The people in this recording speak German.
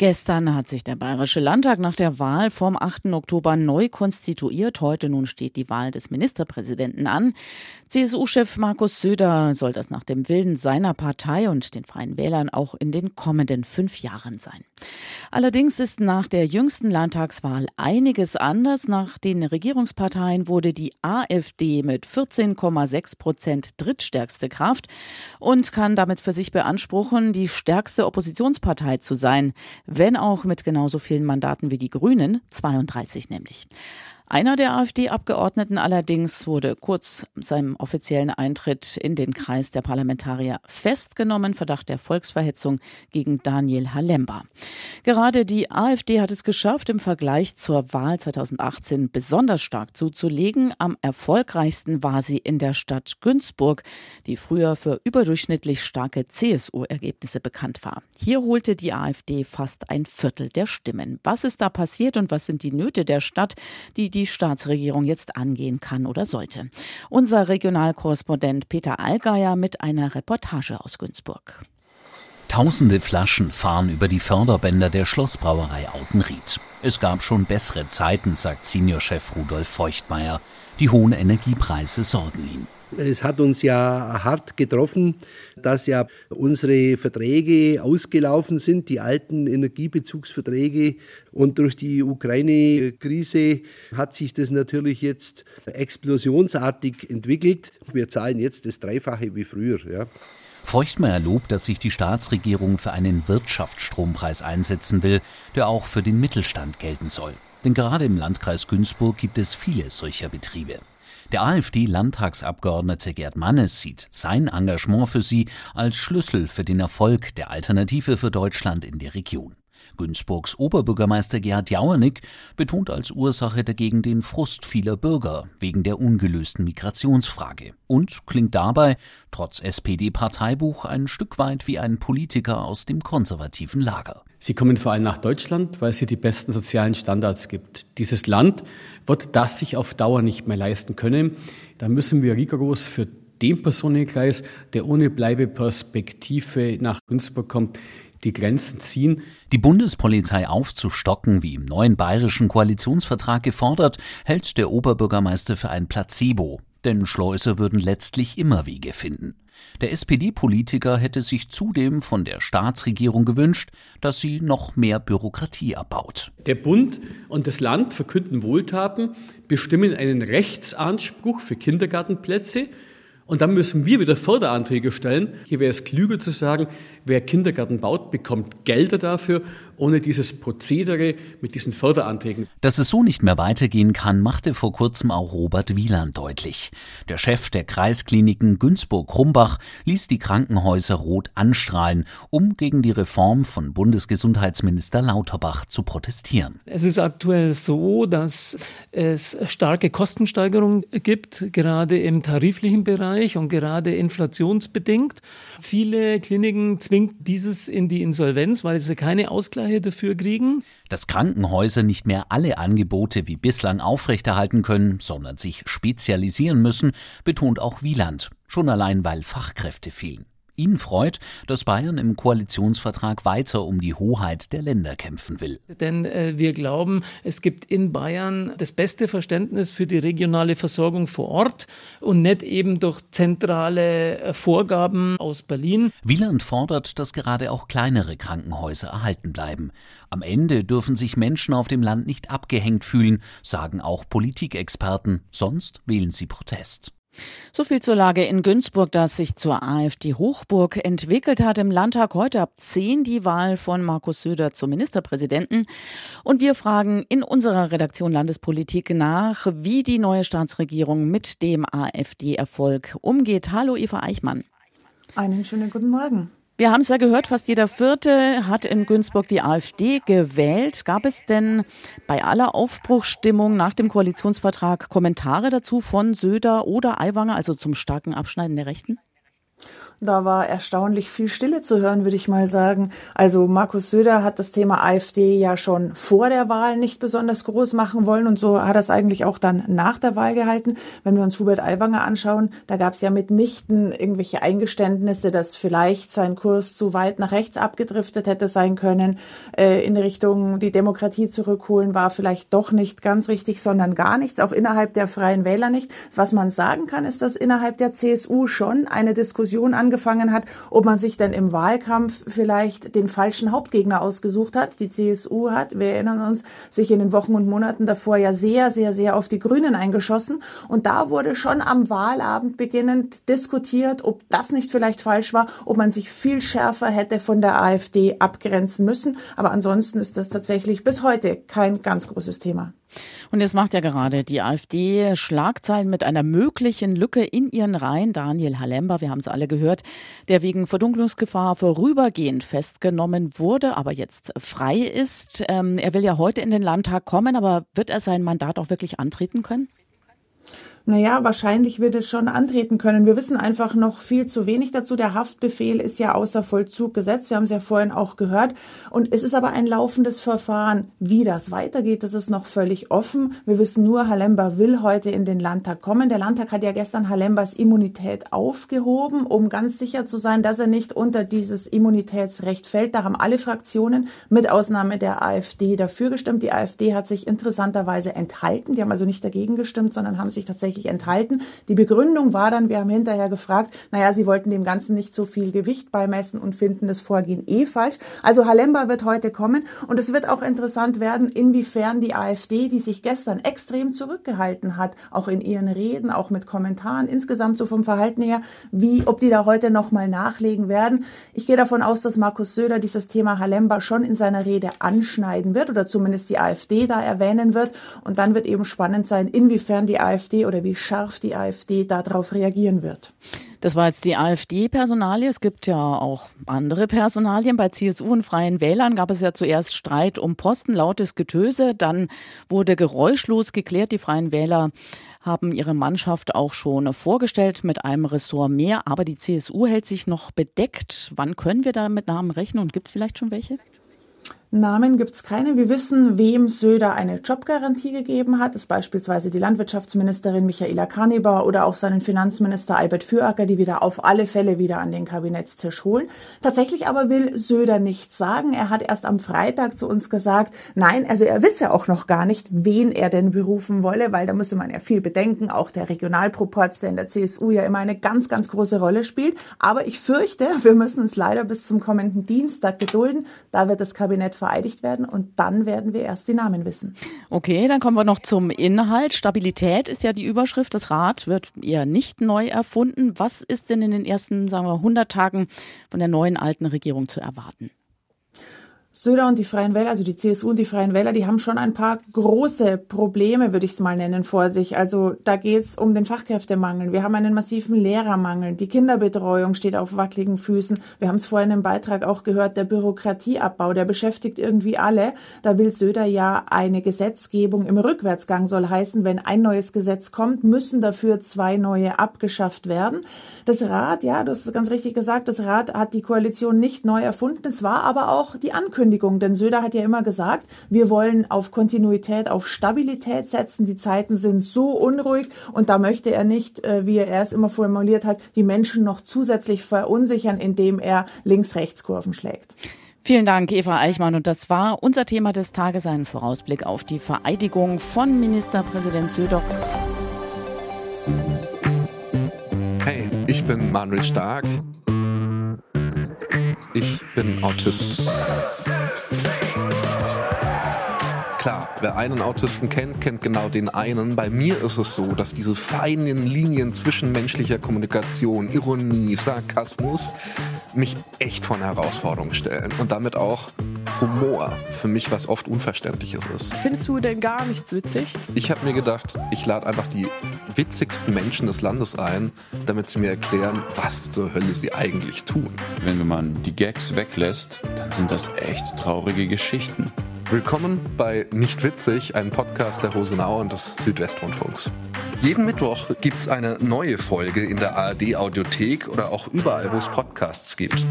Gestern hat sich der Bayerische Landtag nach der Wahl vom 8. Oktober neu konstituiert. Heute nun steht die Wahl des Ministerpräsidenten an. CSU-Chef Markus Söder soll das nach dem Willen seiner Partei und den Freien Wählern auch in den kommenden fünf Jahren sein. Allerdings ist nach der jüngsten Landtagswahl einiges anders. Nach den Regierungsparteien wurde die AfD mit 14,6 Prozent drittstärkste Kraft und kann damit für sich beanspruchen, die stärkste Oppositionspartei zu sein wenn auch mit genauso vielen Mandaten wie die Grünen, 32 nämlich. Einer der AfD-Abgeordneten allerdings wurde kurz seinem offiziellen Eintritt in den Kreis der Parlamentarier festgenommen, Verdacht der Volksverhetzung gegen Daniel Halemba. Gerade die AfD hat es geschafft, im Vergleich zur Wahl 2018 besonders stark zuzulegen. Am erfolgreichsten war sie in der Stadt Günzburg, die früher für überdurchschnittlich starke CSU-Ergebnisse bekannt war. Hier holte die AfD fast ein Viertel der Stimmen. Was ist da passiert und was sind die Nöte der Stadt, die die die Staatsregierung jetzt angehen kann oder sollte. Unser Regionalkorrespondent Peter Allgeier mit einer Reportage aus Günzburg. Tausende Flaschen fahren über die Förderbänder der Schlossbrauerei Autenried. Es gab schon bessere Zeiten, sagt Seniorchef Rudolf Feuchtmeier. Die hohen Energiepreise sorgen ihn. Es hat uns ja hart getroffen, dass ja unsere Verträge ausgelaufen sind, die alten Energiebezugsverträge. Und durch die Ukraine-Krise hat sich das natürlich jetzt explosionsartig entwickelt. Wir zahlen jetzt das Dreifache wie früher. Ja. Feuchtmeier lobt, dass sich die Staatsregierung für einen Wirtschaftsstrompreis einsetzen will, der auch für den Mittelstand gelten soll. Denn gerade im Landkreis Günzburg gibt es viele solcher Betriebe. Der AfD-Landtagsabgeordnete Gerd Mannes sieht sein Engagement für sie als Schlüssel für den Erfolg der Alternative für Deutschland in der Region. Günzburgs Oberbürgermeister Gerhard Jauernick betont als Ursache dagegen den Frust vieler Bürger wegen der ungelösten Migrationsfrage und klingt dabei, trotz SPD-Parteibuch, ein Stück weit wie ein Politiker aus dem konservativen Lager. Sie kommen vor allem nach Deutschland, weil es hier die besten sozialen Standards gibt. Dieses Land wird das sich auf Dauer nicht mehr leisten können. Da müssen wir rigoros für den Personenkreis, der ohne Bleibeperspektive nach Günzburg kommt, die Grenzen ziehen. Die Bundespolizei aufzustocken, wie im neuen bayerischen Koalitionsvertrag gefordert, hält der Oberbürgermeister für ein Placebo. Denn Schleuser würden letztlich immer Wege finden. Der SPD-Politiker hätte sich zudem von der Staatsregierung gewünscht, dass sie noch mehr Bürokratie abbaut. Der Bund und das Land verkünden Wohltaten, bestimmen einen Rechtsanspruch für Kindergartenplätze, und dann müssen wir wieder Förderanträge stellen. Hier wäre es klüger zu sagen, wer Kindergarten baut, bekommt Gelder dafür, ohne dieses Prozedere mit diesen Förderanträgen. Dass es so nicht mehr weitergehen kann, machte vor kurzem auch Robert Wieland deutlich. Der Chef der Kreiskliniken Günzburg-Krumbach ließ die Krankenhäuser rot anstrahlen, um gegen die Reform von Bundesgesundheitsminister Lauterbach zu protestieren. Es ist aktuell so, dass es starke Kostensteigerungen gibt, gerade im tariflichen Bereich. Und gerade inflationsbedingt. Viele Kliniken zwingt dieses in die Insolvenz, weil sie keine Ausgleiche dafür kriegen. Dass Krankenhäuser nicht mehr alle Angebote wie bislang aufrechterhalten können, sondern sich spezialisieren müssen, betont auch Wieland. Schon allein, weil Fachkräfte fehlen. Ihn freut, dass Bayern im Koalitionsvertrag weiter um die Hoheit der Länder kämpfen will. Denn äh, wir glauben, es gibt in Bayern das beste Verständnis für die regionale Versorgung vor Ort und nicht eben durch zentrale äh, Vorgaben aus Berlin. Wieland fordert, dass gerade auch kleinere Krankenhäuser erhalten bleiben. Am Ende dürfen sich Menschen auf dem Land nicht abgehängt fühlen, sagen auch Politikexperten, sonst wählen sie Protest. So viel zur Lage in Günzburg, das sich zur AfD-Hochburg entwickelt hat. Im Landtag heute ab 10 die Wahl von Markus Söder zum Ministerpräsidenten. Und wir fragen in unserer Redaktion Landespolitik nach, wie die neue Staatsregierung mit dem AfD-Erfolg umgeht. Hallo, Eva Eichmann. Einen schönen guten Morgen. Wir haben es ja gehört, fast jeder Vierte hat in Günzburg die AfD gewählt. Gab es denn bei aller Aufbruchstimmung nach dem Koalitionsvertrag Kommentare dazu von Söder oder Aiwanger, also zum starken Abschneiden der Rechten? Da war erstaunlich viel Stille zu hören, würde ich mal sagen. Also Markus Söder hat das Thema AfD ja schon vor der Wahl nicht besonders groß machen wollen und so hat er es eigentlich auch dann nach der Wahl gehalten. Wenn wir uns Hubert Aiwanger anschauen, da gab es ja mitnichten irgendwelche Eingeständnisse, dass vielleicht sein Kurs zu weit nach rechts abgedriftet hätte sein können. Äh, in Richtung die Demokratie zurückholen war vielleicht doch nicht ganz richtig, sondern gar nichts, auch innerhalb der Freien Wähler nicht. Was man sagen kann, ist, dass innerhalb der CSU schon eine Diskussion an angefangen hat, ob man sich denn im Wahlkampf vielleicht den falschen Hauptgegner ausgesucht hat. Die CSU hat, wir erinnern uns, sich in den Wochen und Monaten davor ja sehr, sehr, sehr auf die Grünen eingeschossen. Und da wurde schon am Wahlabend beginnend diskutiert, ob das nicht vielleicht falsch war, ob man sich viel schärfer hätte von der AfD abgrenzen müssen. Aber ansonsten ist das tatsächlich bis heute kein ganz großes Thema. Und jetzt macht ja gerade die AfD Schlagzeilen mit einer möglichen Lücke in ihren Reihen. Daniel Halember, wir haben es alle gehört, der wegen Verdunklungsgefahr vorübergehend festgenommen wurde, aber jetzt frei ist. Ähm, er will ja heute in den Landtag kommen, aber wird er sein Mandat auch wirklich antreten können? Naja, wahrscheinlich wird es schon antreten können. Wir wissen einfach noch viel zu wenig dazu. Der Haftbefehl ist ja außer Vollzug gesetzt. Wir haben es ja vorhin auch gehört. Und es ist aber ein laufendes Verfahren. Wie das weitergeht, das ist noch völlig offen. Wir wissen nur, Halemba will heute in den Landtag kommen. Der Landtag hat ja gestern Halembas Immunität aufgehoben, um ganz sicher zu sein, dass er nicht unter dieses Immunitätsrecht fällt. Da haben alle Fraktionen mit Ausnahme der AfD dafür gestimmt. Die AfD hat sich interessanterweise enthalten. Die haben also nicht dagegen gestimmt, sondern haben sich tatsächlich tatsächlich enthalten. Die Begründung war dann, wir haben hinterher gefragt, naja, sie wollten dem Ganzen nicht so viel Gewicht beimessen und finden das Vorgehen eh falsch. Also Halemba wird heute kommen und es wird auch interessant werden, inwiefern die AfD, die sich gestern extrem zurückgehalten hat, auch in ihren Reden, auch mit Kommentaren, insgesamt so vom Verhalten her, wie, ob die da heute nochmal nachlegen werden. Ich gehe davon aus, dass Markus Söder dieses Thema Halemba schon in seiner Rede anschneiden wird oder zumindest die AfD da erwähnen wird. Und dann wird eben spannend sein, inwiefern die AfD oder wie scharf die AfD darauf reagieren wird. Das war jetzt die AfD-Personalie. Es gibt ja auch andere Personalien. Bei CSU und Freien Wählern gab es ja zuerst Streit um Posten, lautes Getöse. Dann wurde geräuschlos geklärt. Die Freien Wähler haben ihre Mannschaft auch schon vorgestellt mit einem Ressort mehr. Aber die CSU hält sich noch bedeckt. Wann können wir da mit Namen rechnen und gibt es vielleicht schon welche? Namen gibt es keine. Wir wissen, wem Söder eine Jobgarantie gegeben hat. Das ist beispielsweise die Landwirtschaftsministerin Michaela Karnebar oder auch seinen Finanzminister Albert Füracker, die wieder auf alle Fälle wieder an den Kabinettstisch holen. Tatsächlich aber will Söder nichts sagen. Er hat erst am Freitag zu uns gesagt, nein, also er wisse auch noch gar nicht, wen er denn berufen wolle, weil da müsste man ja viel bedenken. Auch der Regionalproporz, der in der CSU ja immer eine ganz, ganz große Rolle spielt. Aber ich fürchte, wir müssen uns leider bis zum kommenden Dienstag gedulden. Da wird das Kabinett vereidigt werden und dann werden wir erst die Namen wissen. Okay, dann kommen wir noch zum Inhalt. Stabilität ist ja die Überschrift. Das Rad wird eher nicht neu erfunden. Was ist denn in den ersten, sagen wir, 100 Tagen von der neuen alten Regierung zu erwarten? Söder und die Freien Wähler, also die CSU und die Freien Wähler, die haben schon ein paar große Probleme, würde ich es mal nennen, vor sich. Also da geht es um den Fachkräftemangel. Wir haben einen massiven Lehrermangel. Die Kinderbetreuung steht auf wackeligen Füßen. Wir haben es vorhin im Beitrag auch gehört, der Bürokratieabbau, der beschäftigt irgendwie alle. Da will Söder ja eine Gesetzgebung im Rückwärtsgang soll heißen, wenn ein neues Gesetz kommt, müssen dafür zwei neue abgeschafft werden. Das Rat, ja, du hast ganz richtig gesagt, das Rat hat die Koalition nicht neu erfunden. Es war aber auch die Ankündigung Ankündigung, denn Söder hat ja immer gesagt, wir wollen auf Kontinuität, auf Stabilität setzen. Die Zeiten sind so unruhig und da möchte er nicht, äh, wie er es immer formuliert hat, die Menschen noch zusätzlich verunsichern, indem er Links-Rechts-Kurven schlägt. Vielen Dank, Eva Eichmann. Und das war unser Thema des Tages, ein Vorausblick auf die Vereidigung von Ministerpräsident Söder. Hey, ich bin Manuel Stark. Ich bin Autist. Klar, wer einen Autisten kennt, kennt genau den einen. Bei mir ist es so, dass diese feinen Linien zwischen menschlicher Kommunikation, Ironie, Sarkasmus mich echt vor eine Herausforderung stellen und damit auch Humor für mich was oft Unverständliches ist. Findest du denn gar nichts witzig? Ich habe mir gedacht, ich lade einfach die witzigsten Menschen des Landes ein, damit sie mir erklären, was zur Hölle sie eigentlich tun. Wenn man die Gags weglässt, dann sind das echt traurige Geschichten. Willkommen bei Nicht Witzig, einem Podcast der Rosenau und des Südwestrundfunks. Jeden Mittwoch gibt es eine neue Folge in der ARD Audiothek oder auch überall, wo es Podcasts gibt.